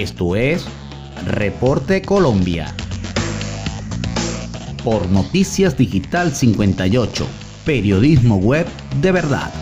Esto es Reporte Colombia. Por Noticias Digital 58, periodismo web de verdad.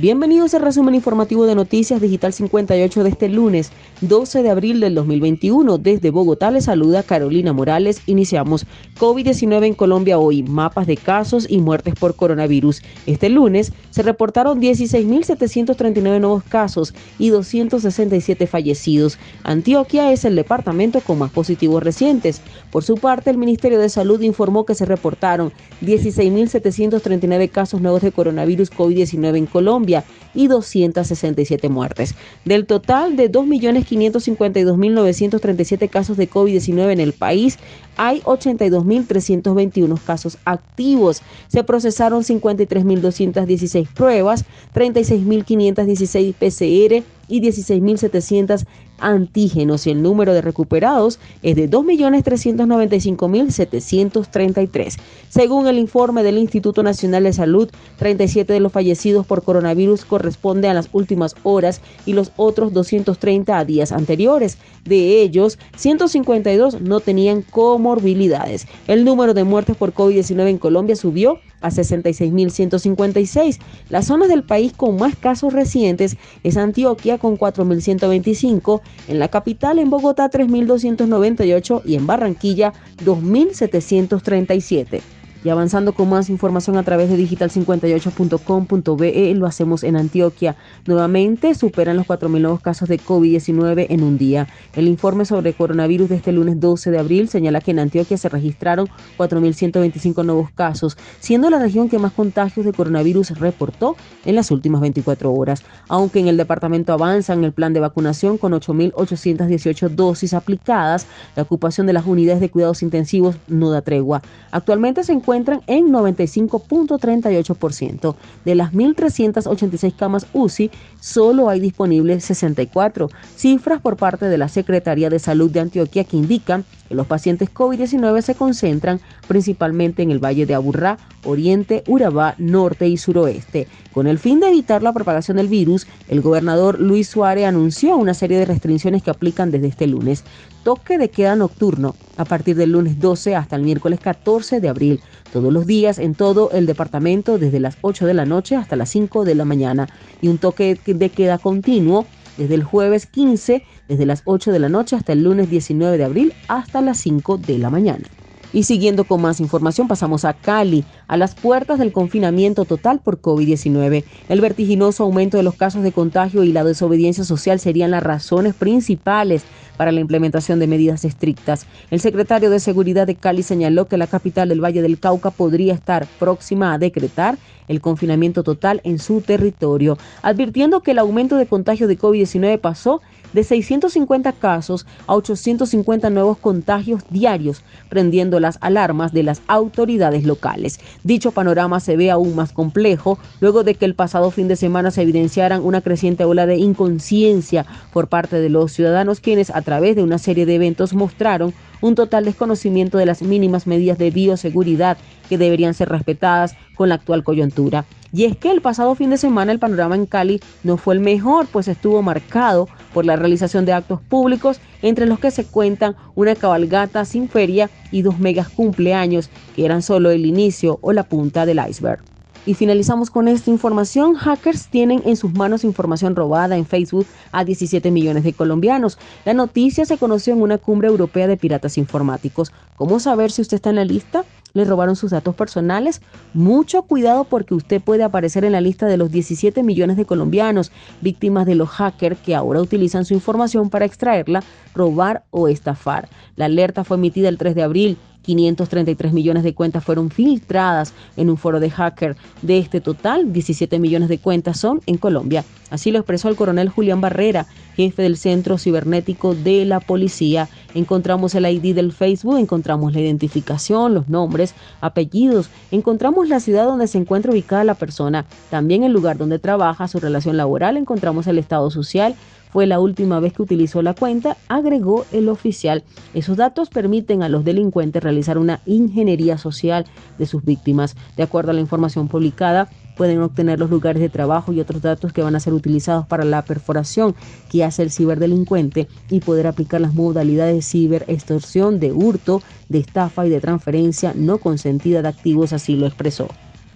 Bienvenidos al resumen informativo de Noticias Digital 58 de este lunes 12 de abril del 2021. Desde Bogotá les saluda Carolina Morales. Iniciamos COVID-19 en Colombia hoy, mapas de casos y muertes por coronavirus. Este lunes se reportaron 16.739 nuevos casos y 267 fallecidos. Antioquia es el departamento con más positivos recientes. Por su parte, el Ministerio de Salud informó que se reportaron 16.739 casos nuevos de coronavirus COVID-19 en Colombia y 267 muertes. Del total de 2.552.937 casos de COVID-19 en el país, hay 82.321 casos activos. Se procesaron 53.216 pruebas, 36.516 PCR y 16.700 antígenos y el número de recuperados es de 2.395.733. Según el informe del Instituto Nacional de Salud, 37 de los fallecidos por coronavirus corresponden a las últimas horas y los otros 230 a días anteriores. De ellos, 152 no tenían comorbilidades. El número de muertes por COVID-19 en Colombia subió a 66.156. Las zonas del país con más casos recientes es Antioquia con 4.125, en la capital en Bogotá 3.298 y en Barranquilla 2.737. Y avanzando con más información a través de digital58.com.be, lo hacemos en Antioquia. Nuevamente superan los 4.000 nuevos casos de COVID-19 en un día. El informe sobre coronavirus de este lunes 12 de abril señala que en Antioquia se registraron 4.125 nuevos casos, siendo la región que más contagios de coronavirus reportó en las últimas 24 horas. Aunque en el departamento avanza en el plan de vacunación con 8.818 dosis aplicadas, la ocupación de las unidades de cuidados intensivos no da tregua. Actualmente se encuentra encuentran en 95.38%. De las 1.386 camas UCI, solo hay disponibles 64. Cifras por parte de la Secretaría de Salud de Antioquia que indican que los pacientes COVID-19 se concentran principalmente en el Valle de Aburrá, Oriente, Urabá, Norte y Suroeste. Con el fin de evitar la propagación del virus, el gobernador Luis Suárez anunció una serie de restricciones que aplican desde este lunes. Toque de queda nocturno a partir del lunes 12 hasta el miércoles 14 de abril todos los días en todo el departamento desde las 8 de la noche hasta las 5 de la mañana y un toque de queda continuo desde el jueves 15 desde las 8 de la noche hasta el lunes 19 de abril hasta las 5 de la mañana. Y siguiendo con más información, pasamos a Cali, a las puertas del confinamiento total por COVID-19. El vertiginoso aumento de los casos de contagio y la desobediencia social serían las razones principales para la implementación de medidas estrictas. El secretario de Seguridad de Cali señaló que la capital del Valle del Cauca podría estar próxima a decretar el confinamiento total en su territorio, advirtiendo que el aumento de contagio de COVID-19 pasó de 650 casos a 850 nuevos contagios diarios, prendiendo las alarmas de las autoridades locales. Dicho panorama se ve aún más complejo luego de que el pasado fin de semana se evidenciaran una creciente ola de inconsciencia por parte de los ciudadanos quienes a través de una serie de eventos mostraron un total desconocimiento de las mínimas medidas de bioseguridad que deberían ser respetadas con la actual coyuntura. Y es que el pasado fin de semana el panorama en Cali no fue el mejor, pues estuvo marcado por la realización de actos públicos, entre los que se cuentan una cabalgata sin feria y dos megas cumpleaños, que eran solo el inicio o la punta del iceberg. Y finalizamos con esta información. Hackers tienen en sus manos información robada en Facebook a 17 millones de colombianos. La noticia se conoció en una cumbre europea de piratas informáticos. ¿Cómo saber si usted está en la lista? ¿Le robaron sus datos personales? Mucho cuidado porque usted puede aparecer en la lista de los 17 millones de colombianos víctimas de los hackers que ahora utilizan su información para extraerla, robar o estafar. La alerta fue emitida el 3 de abril 533 millones de cuentas fueron filtradas en un foro de hacker. De este total, 17 millones de cuentas son en Colombia. Así lo expresó el coronel Julián Barrera, jefe del Centro Cibernético de la Policía. Encontramos el ID del Facebook, encontramos la identificación, los nombres, apellidos, encontramos la ciudad donde se encuentra ubicada la persona, también el lugar donde trabaja, su relación laboral, encontramos el estado social, fue la última vez que utilizó la cuenta, agregó el oficial. Esos datos permiten a los delincuentes realizar una ingeniería social de sus víctimas. De acuerdo a la información publicada, pueden obtener los lugares de trabajo y otros datos que van a ser utilizados para la perforación que hace el ciberdelincuente y poder aplicar las modalidades de ciberextorsión, de hurto, de estafa y de transferencia no consentida de activos, así lo expresó.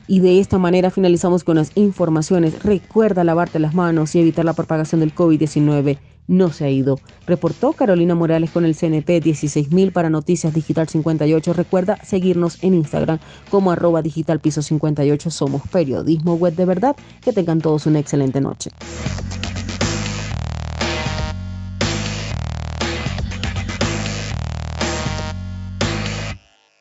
Y de esta manera finalizamos con las informaciones. Recuerda lavarte las manos y evitar la propagación del COVID-19. No se ha ido. Reportó Carolina Morales con el CNP 16000 para Noticias Digital 58. Recuerda seguirnos en Instagram como arroba digital piso 58. Somos periodismo web de verdad. Que tengan todos una excelente noche.